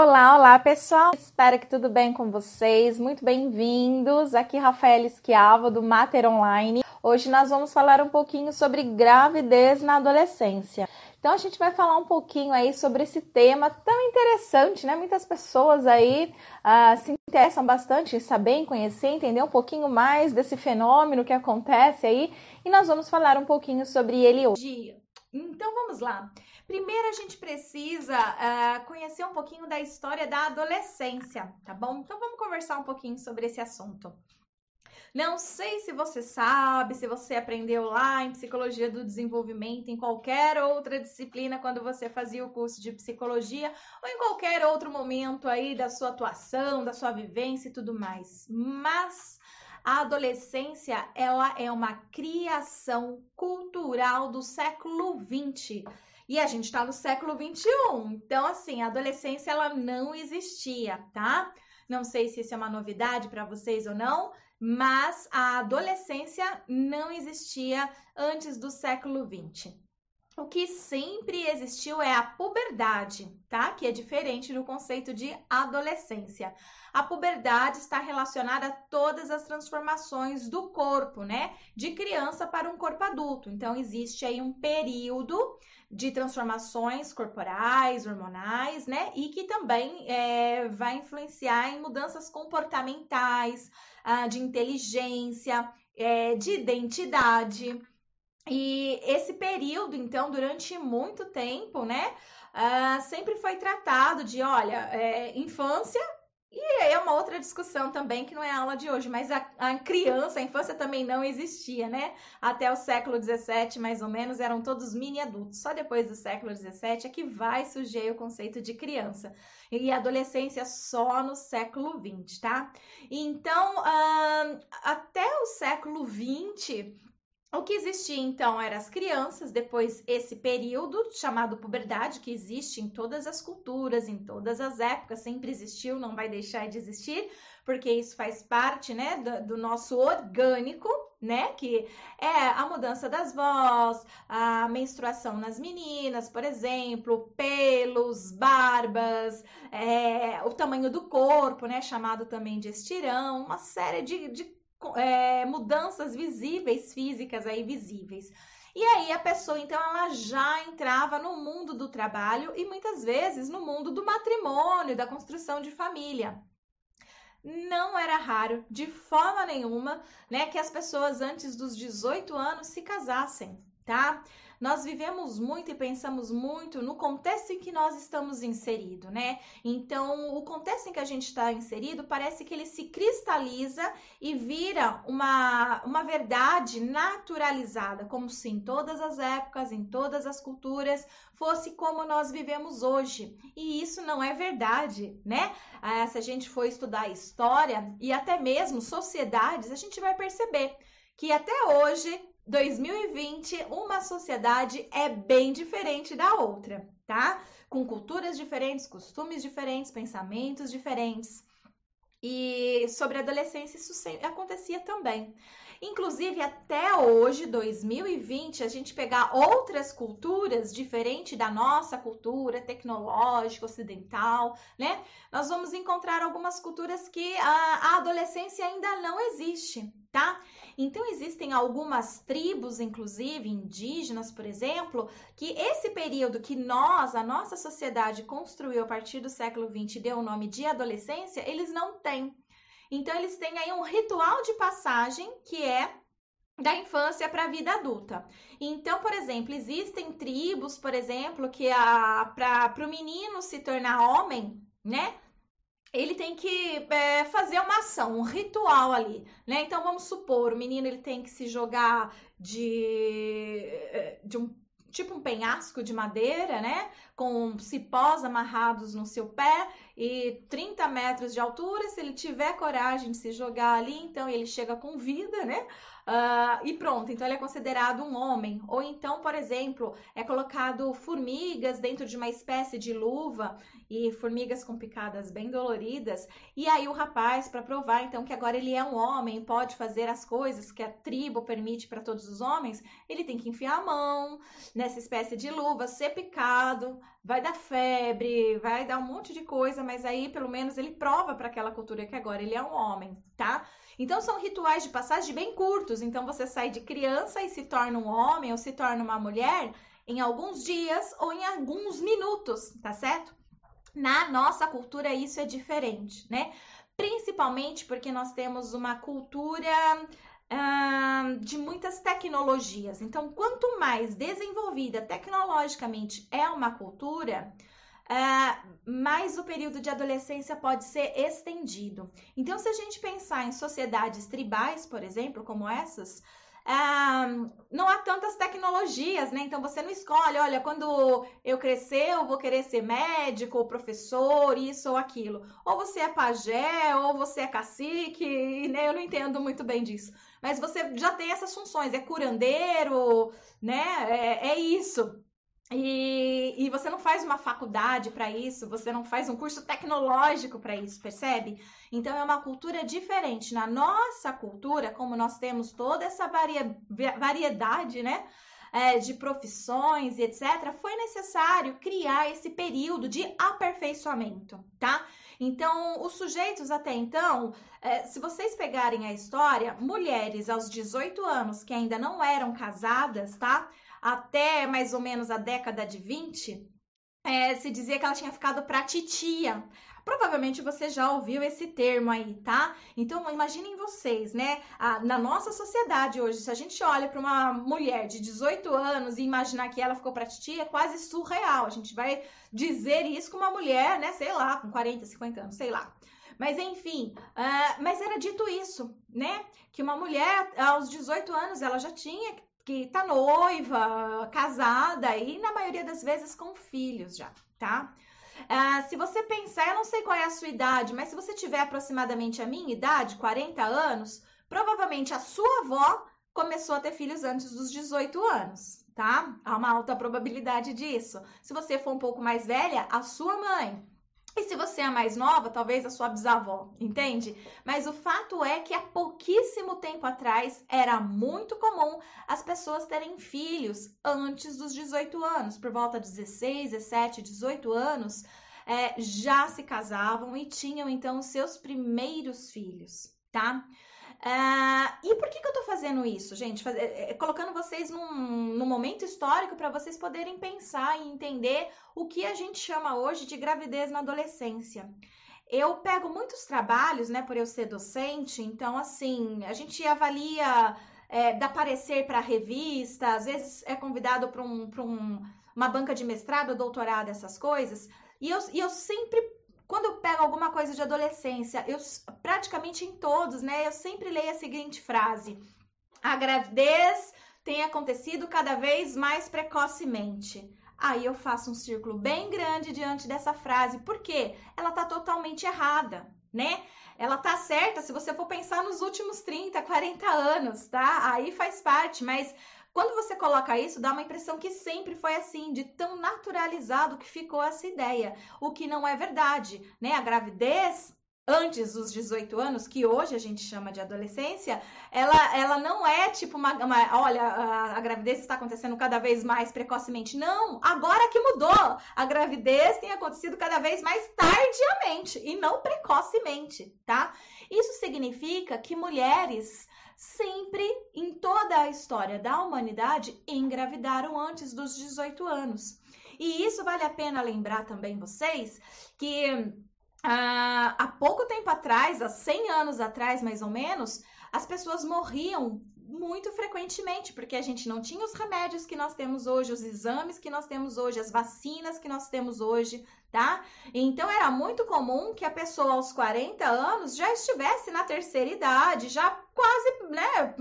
Olá, olá pessoal, espero que tudo bem com vocês. Muito bem-vindos. Aqui Rafael Esquiavo do Mater Online. Hoje nós vamos falar um pouquinho sobre gravidez na adolescência. Então a gente vai falar um pouquinho aí sobre esse tema tão interessante, né? Muitas pessoas aí uh, se interessam bastante em saber, em conhecer, entender um pouquinho mais desse fenômeno que acontece aí e nós vamos falar um pouquinho sobre ele hoje. Então vamos lá. Primeiro a gente precisa uh, conhecer um pouquinho da história da adolescência, tá bom? Então vamos conversar um pouquinho sobre esse assunto. Não sei se você sabe, se você aprendeu lá em psicologia do desenvolvimento, em qualquer outra disciplina, quando você fazia o curso de psicologia, ou em qualquer outro momento aí da sua atuação, da sua vivência e tudo mais. Mas a adolescência, ela é uma criação cultural do século XX. E a gente está no século 21. Então, assim, a adolescência ela não existia, tá? Não sei se isso é uma novidade para vocês ou não, mas a adolescência não existia antes do século 20. O que sempre existiu é a puberdade, tá? Que é diferente do conceito de adolescência. A puberdade está relacionada a todas as transformações do corpo, né? De criança para um corpo adulto. Então, existe aí um período de transformações corporais, hormonais, né? E que também é, vai influenciar em mudanças comportamentais, ah, de inteligência, é, de identidade. E esse período, então, durante muito tempo, né? Uh, sempre foi tratado de, olha, é, infância e é uma outra discussão também, que não é a aula de hoje, mas a, a, criança, a infância também não existia, né? Até o século XVII, mais ou menos, eram todos mini adultos. Só depois do século XVII é que vai surgir o conceito de criança. E adolescência só no século XX, tá? Então, uh, até o século XX, o que existia então eram as crianças, depois esse período chamado puberdade, que existe em todas as culturas, em todas as épocas, sempre existiu, não vai deixar de existir, porque isso faz parte, né, do, do nosso orgânico, né, que é a mudança das vozes, a menstruação nas meninas, por exemplo, pelos, barbas, é, o tamanho do corpo, né, chamado também de estirão, uma série de, de é, mudanças visíveis, físicas aí visíveis. E aí a pessoa, então, ela já entrava no mundo do trabalho e muitas vezes no mundo do matrimônio, da construção de família. Não era raro, de forma nenhuma, né, que as pessoas antes dos 18 anos se casassem, tá? Nós vivemos muito e pensamos muito no contexto em que nós estamos inseridos, né? Então, o contexto em que a gente está inserido parece que ele se cristaliza e vira uma, uma verdade naturalizada, como se em todas as épocas, em todas as culturas, fosse como nós vivemos hoje. E isso não é verdade, né? Ah, se a gente for estudar história e até mesmo sociedades, a gente vai perceber que até hoje 2020, uma sociedade é bem diferente da outra, tá? Com culturas diferentes, costumes diferentes, pensamentos diferentes. E sobre a adolescência, isso acontecia também. Inclusive, até hoje, 2020, a gente pegar outras culturas diferente da nossa cultura tecnológica, ocidental, né? Nós vamos encontrar algumas culturas que a, a adolescência ainda não existe, tá? Então, existem algumas tribos, inclusive indígenas, por exemplo, que esse período que nós, a nossa sociedade, construiu a partir do século XX deu o nome de adolescência, eles não têm. Então, eles têm aí um ritual de passagem que é da infância para a vida adulta. Então, por exemplo, existem tribos, por exemplo, que para o menino se tornar homem, né? ele tem que é, fazer uma ação, um ritual ali, né? Então vamos supor, o menino ele tem que se jogar de, é, de um tipo um penhasco de madeira, né? Com cipós amarrados no seu pé e 30 metros de altura. Se ele tiver coragem de se jogar ali, então ele chega com vida, né? Uh, e pronto, então ele é considerado um homem. Ou então, por exemplo, é colocado formigas dentro de uma espécie de luva e formigas com picadas bem doloridas. E aí o rapaz, para provar então que agora ele é um homem, pode fazer as coisas que a tribo permite para todos os homens, ele tem que enfiar a mão nessa espécie de luva, ser picado, vai dar febre, vai dar um monte de coisa, mas aí pelo menos ele prova para aquela cultura que agora ele é um homem, tá? Então são rituais de passagem bem curtos. Então você sai de criança e se torna um homem ou se torna uma mulher em alguns dias ou em alguns minutos, tá certo? Na nossa cultura isso é diferente, né? Principalmente porque nós temos uma cultura uh, de muitas tecnologias. Então, quanto mais desenvolvida tecnologicamente é uma cultura, uh, mais o período de adolescência pode ser estendido. Então, se a gente pensar em sociedades tribais, por exemplo, como essas, não há tantas tecnologias, né? Então você não escolhe, olha, quando eu crescer, eu vou querer ser médico, ou professor, isso ou aquilo. Ou você é pajé, ou você é cacique, né? Eu não entendo muito bem disso. Mas você já tem essas funções, é curandeiro, né? É, é isso. E, e, você não faz uma faculdade para isso, você não faz um curso tecnológico para isso, percebe? Então é uma cultura diferente. Na nossa cultura, como nós temos toda essa variedade, né? É, de profissões e etc., foi necessário criar esse período de aperfeiçoamento, tá? Então, os sujeitos até então, é, se vocês pegarem a história, mulheres aos 18 anos que ainda não eram casadas, tá? Até mais ou menos a década de 20, é, se dizia que ela tinha ficado pra titia. Provavelmente você já ouviu esse termo aí, tá? Então, imaginem vocês, né? A, na nossa sociedade hoje, se a gente olha para uma mulher de 18 anos e imaginar que ela ficou pra titia, é quase surreal. A gente vai dizer isso com uma mulher, né? Sei lá, com 40, 50 anos, sei lá. Mas enfim, uh, mas era dito isso, né? Que uma mulher aos 18 anos ela já tinha que tá noiva, casada e na maioria das vezes com filhos já, tá? Uh, se você pensar, eu não sei qual é a sua idade, mas se você tiver aproximadamente a minha idade, 40 anos, provavelmente a sua avó começou a ter filhos antes dos 18 anos, tá? Há uma alta probabilidade disso. Se você for um pouco mais velha, a sua mãe. E se você é mais nova, talvez a sua bisavó, entende? Mas o fato é que há pouquíssimo tempo atrás era muito comum as pessoas terem filhos antes dos 18 anos, por volta de 16, 17, 18 anos, é, já se casavam e tinham então seus primeiros filhos, tá? Uh, e por que, que eu tô fazendo isso, gente? Faz, é, é, colocando vocês num, num momento histórico para vocês poderem pensar e entender o que a gente chama hoje de gravidez na adolescência. Eu pego muitos trabalhos, né, por eu ser docente, então, assim, a gente avalia, é, dá parecer para revista, às vezes é convidado para um, um, uma banca de mestrado, doutorado, essas coisas, e eu, e eu sempre quando eu pego alguma coisa de adolescência, eu praticamente em todos, né, eu sempre leio a seguinte frase: a gravidez tem acontecido cada vez mais precocemente. Aí eu faço um círculo bem grande diante dessa frase, porque ela tá totalmente errada, né? Ela tá certa se você for pensar nos últimos 30, 40 anos, tá? Aí faz parte, mas quando você coloca isso, dá uma impressão que sempre foi assim, de tão naturalizado que ficou essa ideia, o que não é verdade, né? A gravidez antes dos 18 anos, que hoje a gente chama de adolescência, ela, ela não é tipo uma, uma olha, a, a, gravidez está acontecendo cada vez mais precocemente. Não, agora que mudou. A gravidez tem acontecido cada vez mais tardiamente e não precocemente, tá? Isso significa que mulheres sempre em toda a história da humanidade engravidaram antes dos 18 anos. E isso vale a pena lembrar também vocês que ah, há pouco tempo atrás, há 100 anos atrás mais ou menos, as pessoas morriam muito frequentemente, porque a gente não tinha os remédios que nós temos hoje, os exames que nós temos hoje, as vacinas que nós temos hoje, tá? Então era muito comum que a pessoa aos 40 anos já estivesse na terceira idade, já quase, né,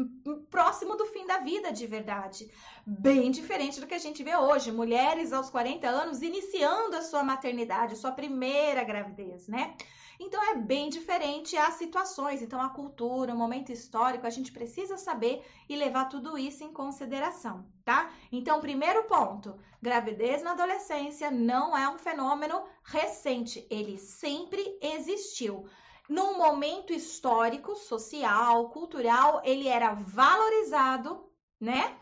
próximo do fim da vida de verdade. Bem diferente do que a gente vê hoje, mulheres aos 40 anos iniciando a sua maternidade, a sua primeira gravidez, né? Então é bem diferente as situações, então a cultura, o momento histórico, a gente precisa saber e levar tudo isso em consideração, tá? Então, primeiro ponto, Gravidez na adolescência não é um fenômeno recente, ele sempre existiu. Num momento histórico, social, cultural, ele era valorizado, né?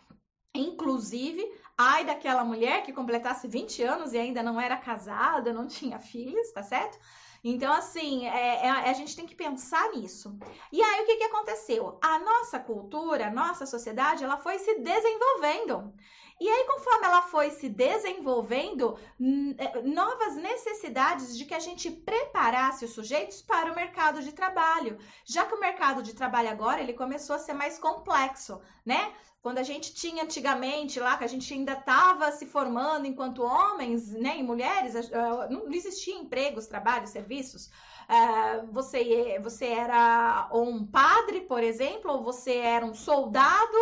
Inclusive, ai daquela mulher que completasse 20 anos e ainda não era casada, não tinha filhos, tá certo? Então, assim, é, é, a gente tem que pensar nisso. E aí, o que, que aconteceu? A nossa cultura, a nossa sociedade, ela foi se desenvolvendo. E aí, conforme ela foi se desenvolvendo, é, novas necessidades de que a gente preparasse os sujeitos para o mercado de trabalho. Já que o mercado de trabalho agora, ele começou a ser mais complexo, né? Quando a gente tinha antigamente lá, que a gente ainda estava se formando enquanto homens né, e mulheres, não existia empregos, trabalhos, serviços. Uh, você, você era um padre, por exemplo, ou você era um soldado,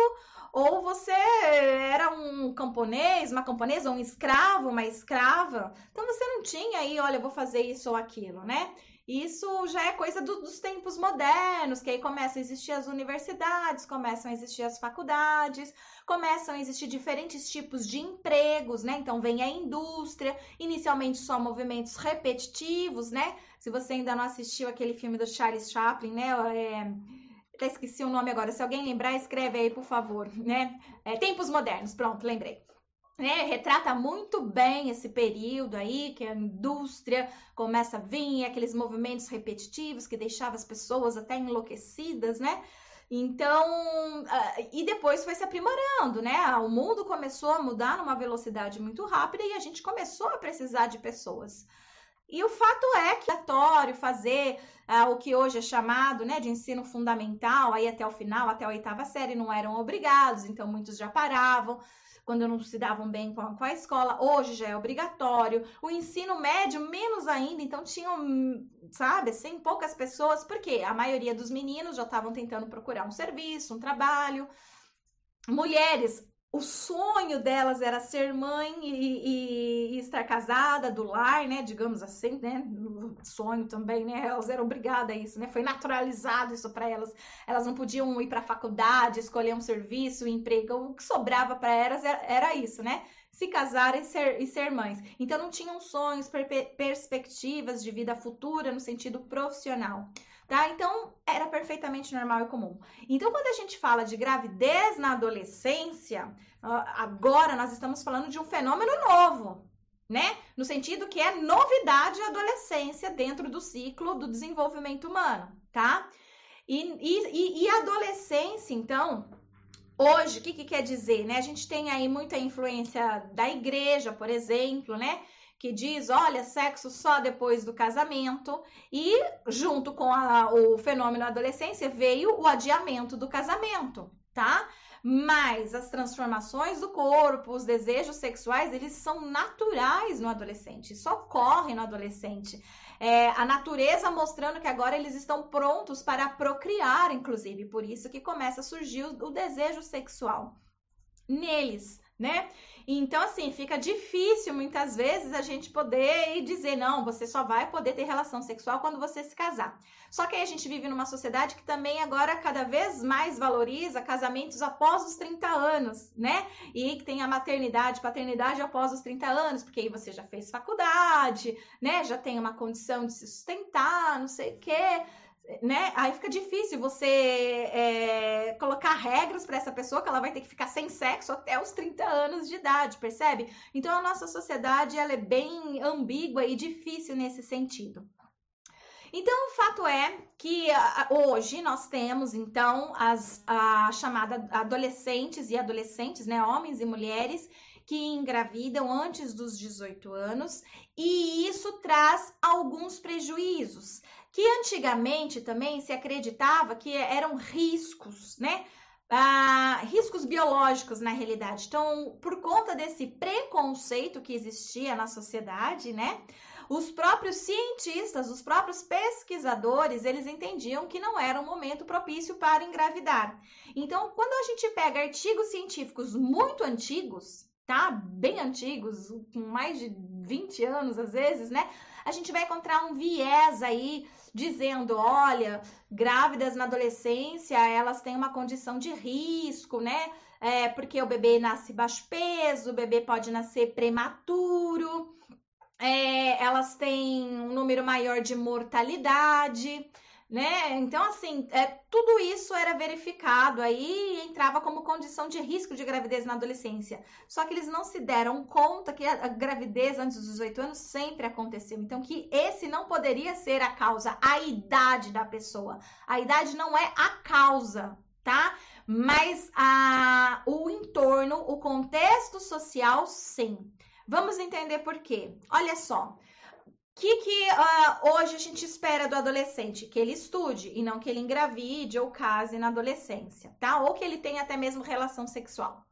ou você era um camponês, uma camponesa, um escravo, uma escrava. Então você não tinha aí, olha, vou fazer isso ou aquilo, né? Isso já é coisa do, dos tempos modernos, que aí começam a existir as universidades, começam a existir as faculdades, começam a existir diferentes tipos de empregos, né? Então vem a indústria, inicialmente só movimentos repetitivos, né? Se você ainda não assistiu aquele filme do Charles Chaplin, né? É... Até esqueci o nome agora. Se alguém lembrar, escreve aí, por favor, né? É, tempos modernos, pronto, lembrei né, retrata muito bem esse período aí que a indústria começa a vir, aqueles movimentos repetitivos que deixavam as pessoas até enlouquecidas, né? Então, uh, e depois foi se aprimorando, né? O mundo começou a mudar numa velocidade muito rápida e a gente começou a precisar de pessoas. E o fato é que é obrigatório fazer uh, o que hoje é chamado né, de ensino fundamental, aí até o final, até a oitava série, não eram obrigados, então muitos já paravam quando não se davam bem com a, com a escola, hoje já é obrigatório. O ensino médio, menos ainda, então tinham, sabe, assim, poucas pessoas, porque a maioria dos meninos já estavam tentando procurar um serviço, um trabalho. Mulheres o sonho delas era ser mãe e, e, e, estar casada do lar, né? Digamos assim, né? Sonho também, né? Elas eram obrigadas a isso, né? Foi naturalizado isso para elas. Elas não podiam ir para a faculdade, escolher um serviço, um emprego. O que sobrava para elas era, era, isso, né? Se casar e ser, e ser mães. Então não tinham sonhos, per perspectivas de vida futura no sentido profissional tá? Então, era perfeitamente normal e comum. Então, quando a gente fala de gravidez na adolescência, agora nós estamos falando de um fenômeno novo, né? No sentido que é novidade a adolescência dentro do ciclo do desenvolvimento humano, tá? E, e, e adolescência, então, hoje, o que, que quer dizer, né? A gente tem aí muita influência da igreja, por exemplo, né? Que diz, olha, sexo só depois do casamento, e junto com a, o fenômeno adolescência veio o adiamento do casamento, tá? Mas as transformações do corpo, os desejos sexuais, eles são naturais no adolescente, isso ocorre no adolescente. É, a natureza mostrando que agora eles estão prontos para procriar, inclusive, por isso que começa a surgir o, o desejo sexual neles né? Então, assim, fica difícil muitas vezes a gente poder dizer, não, você só vai poder ter relação sexual quando você se casar. Só que aí a gente vive numa sociedade que também agora cada vez mais valoriza casamentos após os 30 anos, né? E que tem a maternidade, paternidade após os 30 anos, porque aí você já fez faculdade, né? Já tem uma condição de se sustentar, não sei o quê né? Aí fica difícil você é, colocar regras para essa pessoa que ela vai ter que ficar sem sexo até os 30 anos de idade, percebe? Então a nossa sociedade ela é bem ambígua e difícil nesse sentido. Então, o fato é que hoje nós temos, então, as a chamada adolescentes e adolescentes, né, homens e mulheres, que engravidam antes dos 18 anos, e isso traz alguns prejuízos que antigamente também se acreditava que eram riscos, né? Ah, riscos biológicos na realidade. Então, por conta desse preconceito que existia na sociedade, né? Os próprios cientistas, os próprios pesquisadores, eles entendiam que não era um momento propício para engravidar. Então, quando a gente pega artigos científicos muito antigos, tá? Bem antigos, com mais de 20 anos às vezes, né? A gente vai encontrar um viés aí dizendo, olha, grávidas na adolescência, elas têm uma condição de risco, né? é, porque o bebê nasce baixo peso, o bebê pode nascer prematuro, é, elas têm um número maior de mortalidade né? Então, assim, é, tudo isso era verificado aí e entrava como condição de risco de gravidez na adolescência. Só que eles não se deram conta que a, gravidez antes dos 18 anos sempre aconteceu. Então, que esse não poderia ser a causa, a idade da pessoa. A idade não é a causa, tá? Mas a, o entorno, o contexto social, sim. Vamos entender por quê. Olha só que, que uh, hoje a gente espera do adolescente? Que ele estude e não que ele engravide ou case na adolescência, tá? Ou que ele tenha até mesmo relação sexual.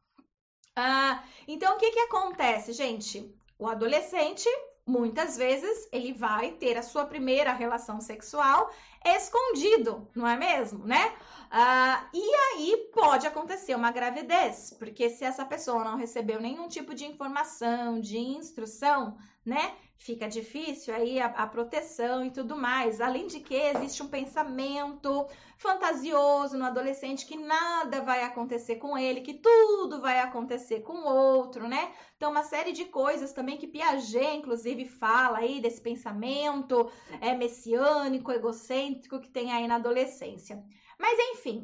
Uh, então, o que, que acontece, gente? O adolescente, muitas vezes, ele vai ter a sua primeira relação sexual escondido, não é mesmo, né? Uh, e aí pode acontecer uma gravidez, porque se essa pessoa não recebeu nenhum tipo de informação, de instrução, né? fica difícil aí a, a, proteção e tudo mais. Além de que existe um pensamento fantasioso no adolescente que nada vai acontecer com ele, que tudo vai acontecer com outro, né? Então, uma série de coisas também que Piaget, inclusive, fala aí desse pensamento é, messiânico, egocêntrico que tem aí na adolescência. Mas, enfim,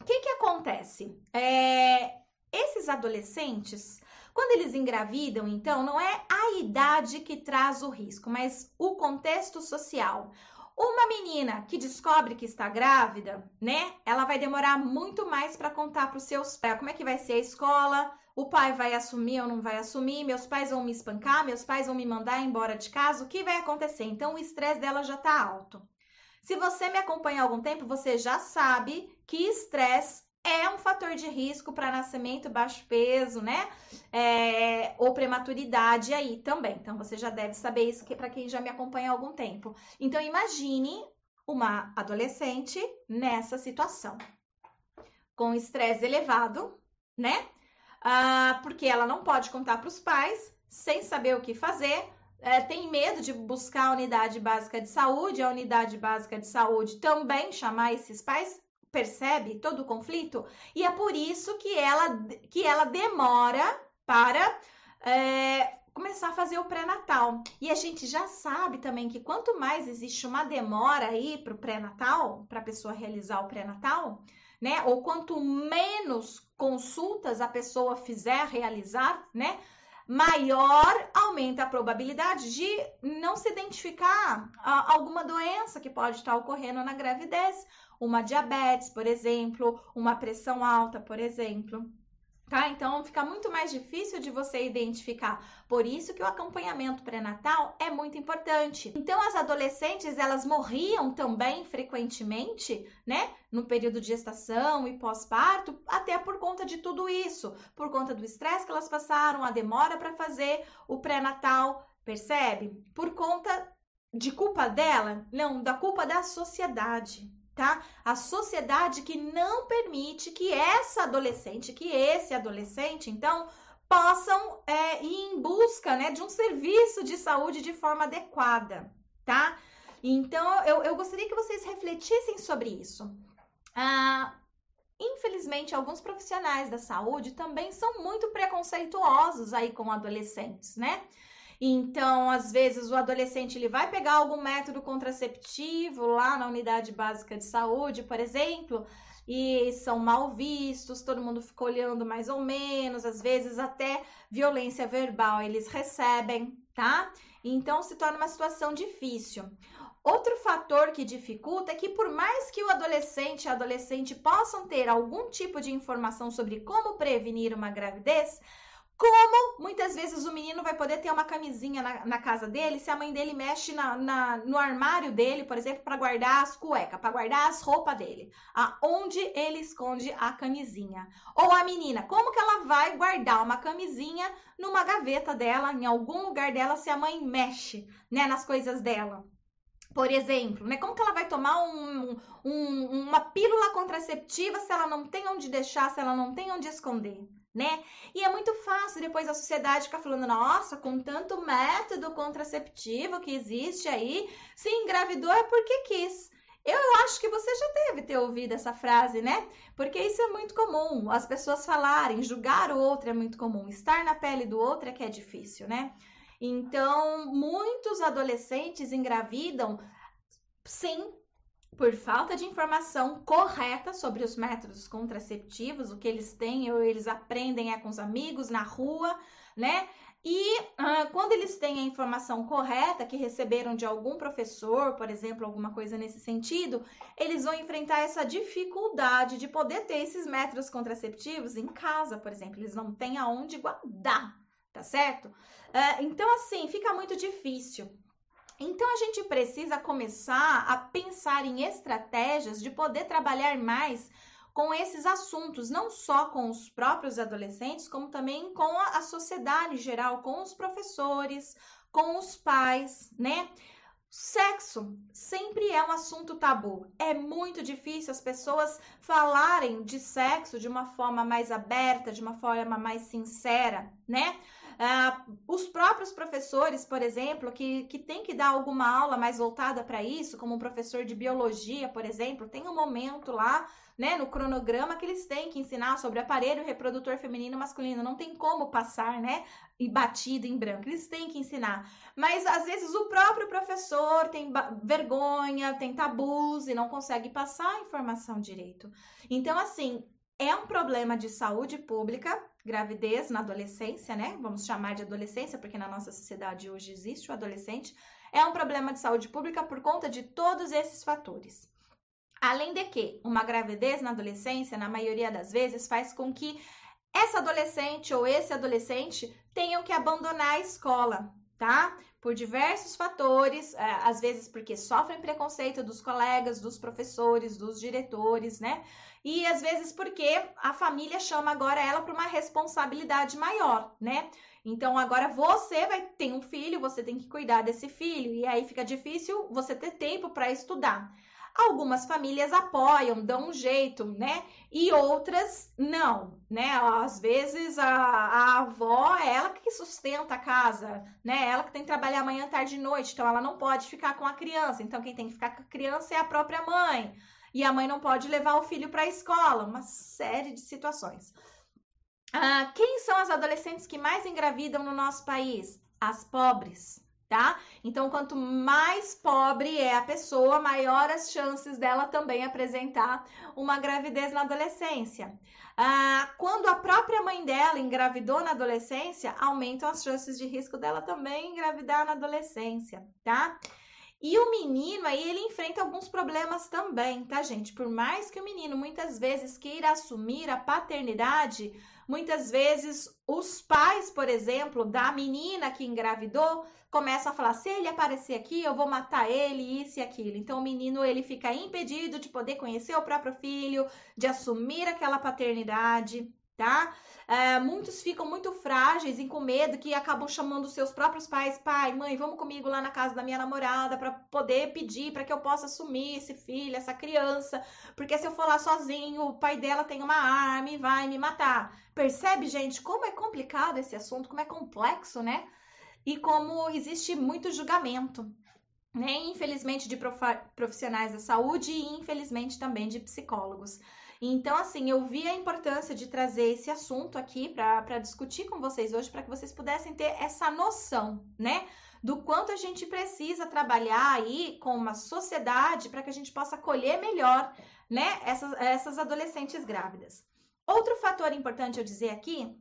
o que que acontece? É, esses adolescentes quando eles engravidam, então, não é a idade que traz o risco, mas o contexto social. Uma menina que descobre que está grávida, né? Ela vai demorar muito mais para contar para os seus pais como é que vai ser a escola, o pai vai assumir ou não vai assumir, meus pais vão me espancar, meus pais vão me mandar embora de casa, o que vai acontecer? Então o estresse dela já está alto. Se você me acompanha há algum tempo, você já sabe que estresse é um fator de risco para nascimento, baixo peso, né? É, ou prematuridade aí também. Então, você já deve saber isso que para quem já me acompanha há algum tempo. Então, imagine uma adolescente nessa situação, com estresse elevado, né? Ah, porque ela não pode contar para os pais, sem saber o que fazer, é, tem medo de buscar a unidade básica de saúde, a unidade básica de saúde também chamar esses pais percebe todo o conflito? E é por isso que ela, que ela demora para é, começar a fazer o pré-natal. E a gente já sabe também que quanto mais existe uma demora aí para o pré-natal, para a pessoa realizar o pré-natal, né? Ou quanto menos consultas a pessoa fizer realizar, né? Maior aumenta a probabilidade de não se identificar alguma doença que pode estar ocorrendo na gravidez uma diabetes, por exemplo, uma pressão alta, por exemplo. Tá? Então fica muito mais difícil de você identificar. Por isso que o acompanhamento pré-natal é muito importante. Então as adolescentes, elas morriam também frequentemente, né, no período de gestação e pós-parto, até por conta de tudo isso, por conta do estresse que elas passaram, a demora para fazer o pré-natal, percebe? Por conta de culpa dela? Não, da culpa da sociedade tá? A sociedade que não permite que essa adolescente, que esse adolescente, então, possam é, ir em busca né, de um serviço de saúde de forma adequada, tá? Então, eu, eu gostaria que vocês refletissem sobre isso. Ah, infelizmente, alguns profissionais da saúde também são muito preconceituosos aí com adolescentes, né? Então, às vezes, o adolescente ele vai pegar algum método contraceptivo lá na unidade básica de saúde, por exemplo, e são mal vistos, todo mundo fica olhando mais ou menos, às vezes até violência verbal eles recebem, tá? Então se torna uma situação difícil. Outro fator que dificulta é que, por mais que o adolescente e a adolescente possam ter algum tipo de informação sobre como prevenir uma gravidez, como muitas vezes o menino vai poder ter uma camisinha na, na casa dele se a mãe dele mexe na, na no armário dele, por exemplo, para guardar as cuecas, para guardar as roupas dele, aonde ele esconde a camisinha. Ou a menina, como que ela vai guardar uma camisinha numa gaveta dela, em algum lugar dela, se a mãe mexe né, nas coisas dela? Por exemplo, né? Como que ela vai tomar um, um, uma pílula contraceptiva se ela não tem onde deixar, se ela não tem onde esconder? Né? E é muito fácil depois a sociedade ficar falando, nossa, com tanto método contraceptivo que existe aí, se engravidou é porque quis. Eu acho que você já deve ter ouvido essa frase, né? Porque isso é muito comum. As pessoas falarem, julgar o outro é muito comum. Estar na pele do outro é que é difícil, né? Então, muitos adolescentes engravidam, sim, por falta de informação correta sobre os métodos contraceptivos, o que eles têm ou eles aprendem é com os amigos na rua, né? E uh, quando eles têm a informação correta que receberam de algum professor, por exemplo, alguma coisa nesse sentido, eles vão enfrentar essa dificuldade de poder ter esses métodos contraceptivos em casa, por exemplo. Eles não têm aonde guardar, tá certo? Uh, então, assim, fica muito difícil. Então, a gente precisa começar a pensar em estratégias de poder trabalhar mais com esses assuntos, não só com os próprios adolescentes, como também com a, sociedade em geral, com os professores, com os pais, né? Sexo sempre é um assunto tabu. É muito difícil as pessoas falarem de sexo de uma forma mais aberta, de uma forma mais sincera, né? Uh, os próprios professores, por exemplo, que, que tem que dar alguma aula mais voltada para isso, como um professor de biologia, por exemplo, tem um momento lá né, no cronograma que eles têm que ensinar sobre aparelho reprodutor feminino e masculino. Não tem como passar, né, e batido em branco. Eles têm que ensinar. Mas às vezes o próprio professor tem vergonha, tem tabus e não consegue passar a informação direito. Então, assim, é um problema de saúde pública, gravidez na adolescência, né? Vamos chamar de adolescência, porque na nossa sociedade hoje existe o adolescente. É um problema de saúde pública por conta de todos esses fatores. Além de que uma gravidez na adolescência, na maioria das vezes, faz com que essa adolescente ou esse adolescente tenham que abandonar a escola, tá? Por diversos fatores, é, às vezes porque sofrem preconceito dos colegas, dos professores, dos diretores, né? E às vezes porque a família chama agora ela para uma responsabilidade maior, né? Então agora você vai ter um filho, você tem que cuidar desse filho, e aí fica difícil você ter tempo para estudar. Algumas famílias apoiam, dão um jeito, né? E outras não, né? Às vezes a, a avó é ela que sustenta a casa, né? Ela que tem que trabalhar manhã, tarde e noite, então ela não pode ficar com a criança. Então quem tem que ficar com a criança é a própria mãe. E a mãe não pode levar o filho para a escola, uma série de situações. Ah, quem são as adolescentes que mais engravidam no nosso país? As pobres tá? Então, quanto mais pobre é a pessoa, maior as chances dela também apresentar uma gravidez na adolescência. Ah, quando a própria mãe dela engravidou na adolescência, aumentam as chances de risco dela também engravidar na adolescência, tá? E o menino aí ele enfrenta alguns problemas também, tá, gente? Por mais que o menino muitas vezes queira assumir a paternidade, muitas vezes os pais, por exemplo, da menina que engravidou, começam a falar: se ele aparecer aqui, eu vou matar ele, isso e aquilo. Então o menino ele fica impedido de poder conhecer o próprio filho, de assumir aquela paternidade, tá? É, muitos ficam muito frágeis e com medo que acabam chamando seus próprios pais, pai, mãe, vamos comigo lá na casa da minha namorada para poder pedir para que eu possa assumir esse filho, essa criança, porque se eu for lá sozinho, o pai dela tem uma arma e vai me matar. Percebe, gente, como é complicado esse assunto, como é complexo, né? E como existe muito julgamento, né? Infelizmente de profissionais da saúde e infelizmente também de psicólogos. Então, assim, eu vi a importância de trazer esse assunto aqui para discutir com vocês hoje, para que vocês pudessem ter essa noção, né? Do quanto a gente precisa trabalhar aí com uma sociedade para que a gente possa acolher melhor, né, essas, essas adolescentes grávidas. Outro fator importante eu dizer aqui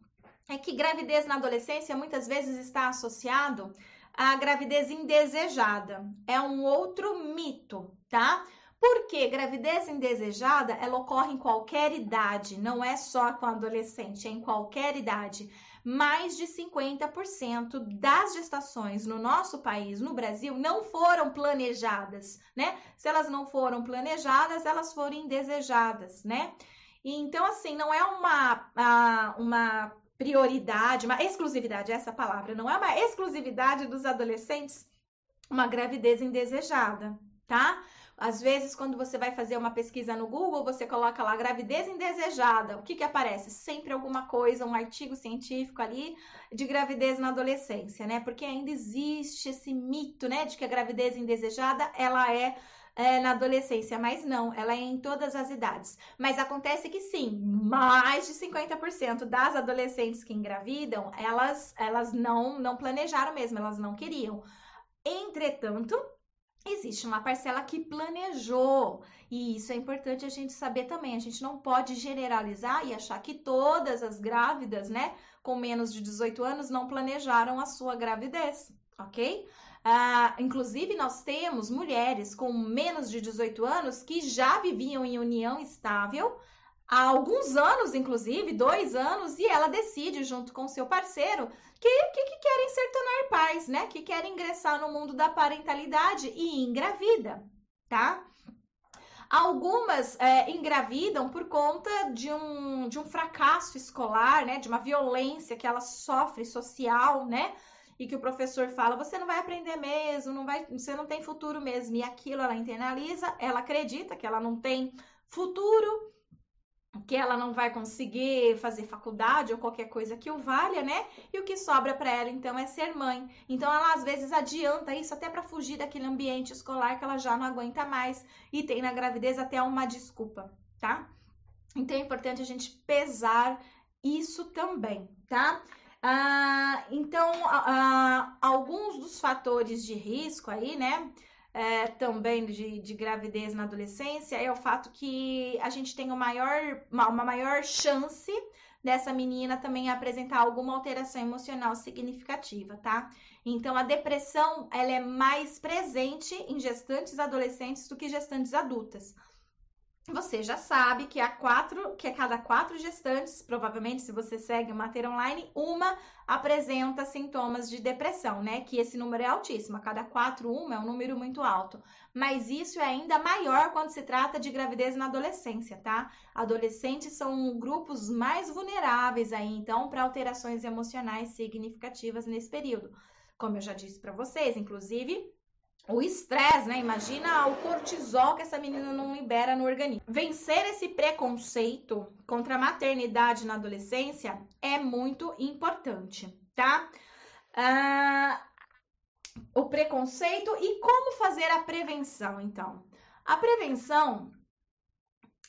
é que gravidez na adolescência muitas vezes está associado à gravidez indesejada. É um outro mito, tá? Porque gravidez indesejada, ela ocorre em qualquer idade, não é só com adolescente, é em qualquer idade. Mais de 50% das gestações no nosso país, no Brasil, não foram planejadas, né? Se elas não foram planejadas, elas foram indesejadas, né? Então, assim, não é uma, uma prioridade, uma exclusividade, essa palavra, não é uma exclusividade dos adolescentes uma gravidez indesejada, tá? Às vezes, quando você vai fazer uma pesquisa no Google, você coloca lá gravidez indesejada. O que, que aparece? Sempre alguma coisa, um artigo científico ali de gravidez na adolescência, né? Porque ainda existe esse mito, né, de que a gravidez indesejada ela é é, na adolescência, mas não, ela é em todas as idades. Mas acontece que sim, mais de 50% das adolescentes que engravidam, elas, elas não, não planejaram mesmo, elas não queriam. Entretanto, existe uma parcela que planejou. E isso é importante a gente saber também. A gente não pode generalizar e achar que todas as grávidas, né, com menos de 18 anos, não planejaram a sua gravidez, ok? Ah, inclusive, nós temos mulheres com menos de 18 anos que já viviam em união estável há alguns anos, inclusive, dois anos, e ela decide, junto com seu parceiro, que, que, que querem ser tornar pais, né? Que querem ingressar no mundo da parentalidade e engravida, tá? Algumas é, engravidam por conta de um, de um fracasso escolar, né? De uma violência que ela sofre social, né? E que o professor fala, você não vai aprender mesmo, não vai, você não tem futuro mesmo. E aquilo ela internaliza, ela acredita que ela não tem futuro, que ela não vai conseguir fazer faculdade ou qualquer coisa que o valha, né? E o que sobra para ela então é ser mãe. Então ela às vezes adianta isso até para fugir daquele ambiente escolar que ela já não aguenta mais e tem na gravidez até uma desculpa, tá? Então é importante a gente pesar isso também, tá? Ah, então, alguns dos fatores de risco aí, né? É, também de, de, gravidez na adolescência é o fato que a gente tem uma maior, uma, uma maior chance dessa menina também apresentar alguma alteração emocional significativa, tá? Então a depressão ela é mais presente em gestantes adolescentes do que gestantes adultas você já sabe que a quatro, que a cada quatro gestantes, provavelmente se você segue o Mater Online, uma apresenta sintomas de depressão, né? Que esse número é altíssimo. A cada quatro, uma é um número muito alto. Mas isso é ainda maior quando se trata de gravidez na adolescência, tá? Adolescentes são grupos mais vulneráveis aí, então, para alterações emocionais significativas nesse período. Como eu já disse para vocês, inclusive, o estresse, né? Imagina o cortisol que essa menina não libera no organismo. Vencer esse preconceito contra a maternidade na adolescência é muito importante, tá? Ah, o preconceito e como fazer a prevenção, então. A prevenção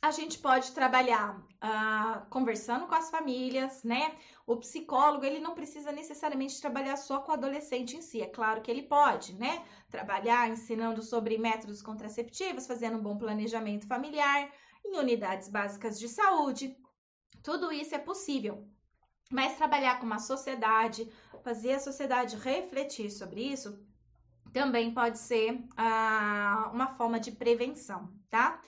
a gente pode trabalhar uh, conversando com as famílias, né? O psicólogo, ele não precisa necessariamente trabalhar só com o adolescente em si, é claro que ele pode, né? Trabalhar ensinando sobre métodos contraceptivos, fazendo um bom planejamento familiar, em unidades básicas de saúde. Tudo isso é possível. Mas trabalhar com uma sociedade, fazer a sociedade refletir sobre isso, também pode ser uh, uma forma de prevenção, tá?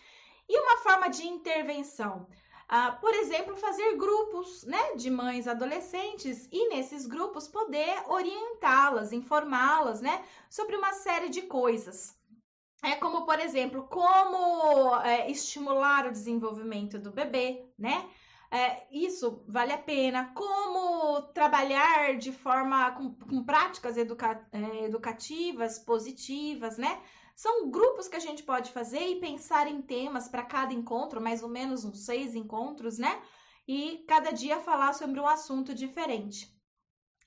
E uma forma de intervenção? Ah, por exemplo, fazer grupos né, de mães adolescentes e nesses grupos poder orientá-las, informá-las né, sobre uma série de coisas. É como, por exemplo, como é, estimular o desenvolvimento do bebê, né? É, isso vale a pena. Como trabalhar de forma com, com práticas educa, é, educativas positivas, né? São grupos que a gente pode fazer e pensar em temas para cada encontro, mais ou menos uns seis encontros, né? E cada dia falar sobre um assunto diferente.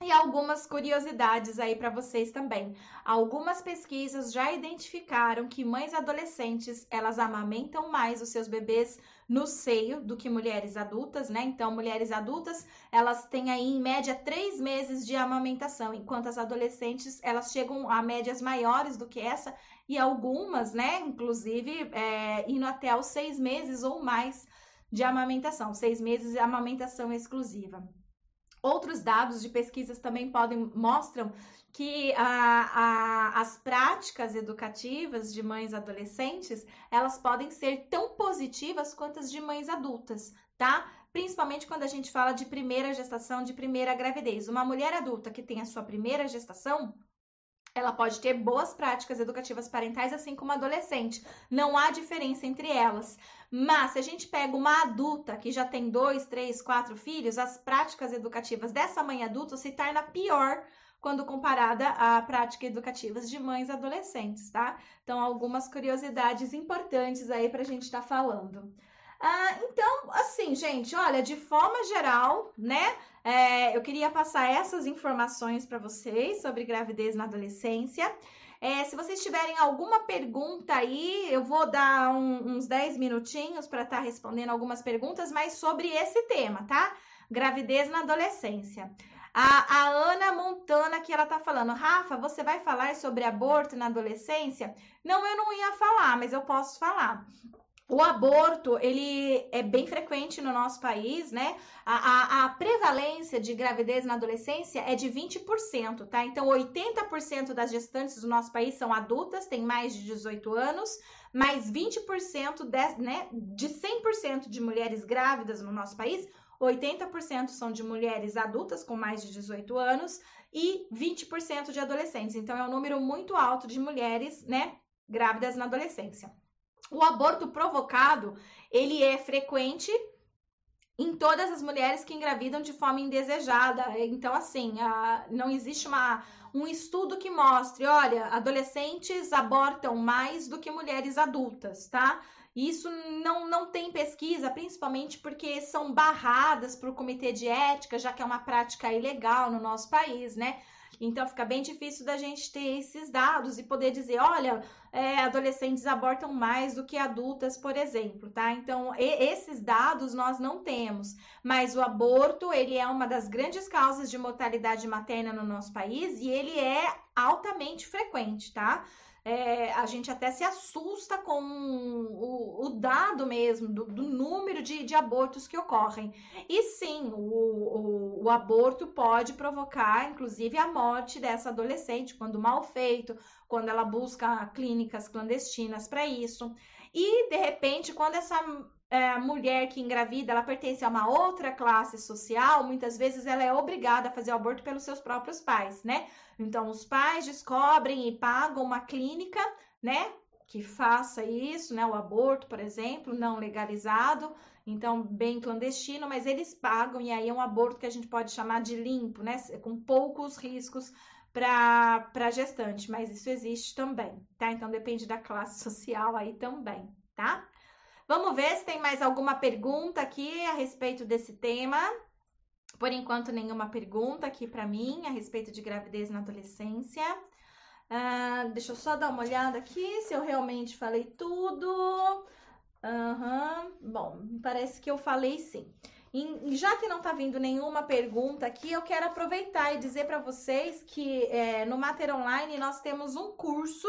E algumas curiosidades aí para vocês também. Algumas pesquisas já identificaram que mães adolescentes, elas amamentam mais os seus bebês no seio do que mulheres adultas, né? Então, mulheres adultas, elas têm aí em média três meses de amamentação, enquanto as adolescentes, elas chegam a médias maiores do que essa e algumas, né, inclusive, é, indo até os seis meses ou mais de amamentação, seis meses de amamentação exclusiva. Outros dados de pesquisas também podem mostram que a, a, as práticas educativas de mães adolescentes elas podem ser tão positivas quanto as de mães adultas, tá? Principalmente quando a gente fala de primeira gestação, de primeira gravidez. Uma mulher adulta que tem a sua primeira gestação, ela pode ter boas práticas educativas parentais, assim como adolescente. Não há diferença entre elas. Mas se a gente pega uma adulta que já tem dois, três, quatro filhos, as práticas educativas dessa mãe adulta se torna pior quando comparada a práticas educativas de mães adolescentes, tá? Então, algumas curiosidades importantes aí para a gente estar tá falando. Ah, então, assim, gente, olha, de forma geral, né? É, eu queria passar essas informações para vocês sobre gravidez na adolescência. É, se vocês tiverem alguma pergunta aí, eu vou dar um, uns 10 minutinhos para estar tá respondendo algumas perguntas, mas sobre esse tema, tá? Gravidez na adolescência. A, a Ana Montana que ela tá falando, Rafa, você vai falar sobre aborto na adolescência? Não, eu não ia falar, mas eu posso falar. O aborto, ele é bem frequente no nosso país, né? A, a, a, prevalência de gravidez na adolescência é de 20%, tá? Então, 80% das gestantes do nosso país são adultas, têm mais de 18 anos, mais 20% de, né, de 100% de mulheres grávidas no nosso país, 80% são de mulheres adultas com mais de 18 anos e 20% de adolescentes. Então, é um número muito alto de mulheres, né, grávidas na adolescência. O aborto provocado, ele é frequente em todas as mulheres que engravidam de forma indesejada. Então, assim, a, não existe uma, um estudo que mostre, olha, adolescentes abortam mais do que mulheres adultas, tá? Isso não, não tem pesquisa, principalmente porque são barradas para o comitê de ética, já que é uma prática ilegal no nosso país, né? Então fica bem difícil da gente ter esses dados e poder dizer, olha, é, adolescentes abortam mais do que adultas, por exemplo, tá? Então e, esses dados nós não temos, mas o aborto ele é uma das grandes causas de mortalidade materna no nosso país e ele é altamente frequente, tá? É, a gente até se assusta com o, o dado mesmo do, do número de, de, abortos que ocorrem. E sim, o, o, o, aborto pode provocar, inclusive, a morte dessa adolescente, quando mal feito, quando ela busca clínicas clandestinas para isso. E, de repente, quando essa é, mulher que engravida, ela pertence a uma outra classe social, muitas vezes ela é obrigada a fazer o aborto pelos seus próprios pais, né? Então, os pais descobrem e pagam uma clínica, né? Que faça isso, né? O aborto, por exemplo, não legalizado, então bem clandestino, mas eles pagam, e aí é um aborto que a gente pode chamar de limpo, né? Com poucos riscos para a gestante, mas isso existe também, tá? Então depende da classe social aí também, tá? Vamos ver se tem mais alguma pergunta aqui a respeito desse tema. Por enquanto, nenhuma pergunta aqui para mim a respeito de gravidez na adolescência. Uh, deixa eu só dar uma olhada aqui se eu realmente falei tudo. Uhum. Bom, parece que eu falei sim. E já que não está vindo nenhuma pergunta aqui, eu quero aproveitar e dizer para vocês que é, no Mater Online nós temos um curso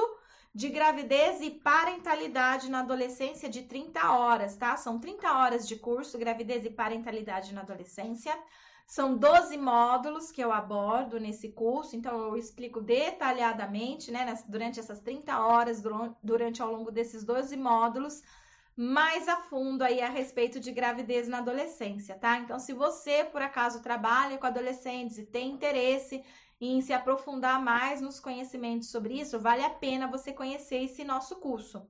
de gravidez e parentalidade na adolescência de 30 horas, tá? São 30 horas de curso, gravidez e parentalidade na adolescência. São 12 módulos que eu abordo nesse curso, então eu explico detalhadamente, né, durante essas 30 horas, durante ao longo desses 12 módulos, mais a fundo aí a respeito de gravidez na adolescência, tá? Então, se você por acaso trabalha com adolescentes e tem interesse em se aprofundar mais nos conhecimentos sobre isso, vale a pena você conhecer esse nosso curso.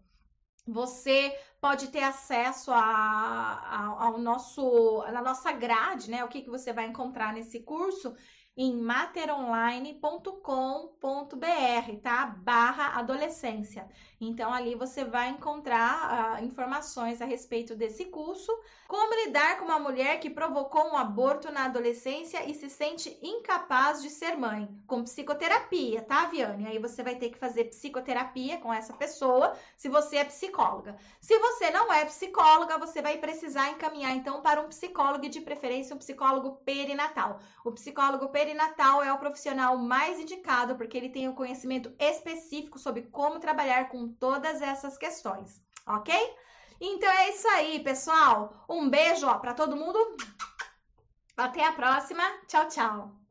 Você pode ter acesso a, a, ao nosso, na nossa grade, né? O que, que você vai encontrar nesse curso em materonline.com.br, tá? Barra adolescência. Então, ali você vai encontrar uh, informações a respeito desse curso. Como lidar com uma mulher que provocou um aborto na adolescência e se sente incapaz de ser mãe? Com psicoterapia, tá, Viane? Aí você vai ter que fazer psicoterapia com essa pessoa, se você é psicóloga. Se você não é psicóloga, você vai precisar encaminhar, então, para um psicólogo, de preferência um psicólogo perinatal. O psicólogo perinatal é o profissional mais indicado, porque ele tem o um conhecimento específico sobre como trabalhar todas essas questões, ok? Então é isso aí, pessoal. Um beijo para todo mundo. Até a próxima. Tchau, tchau.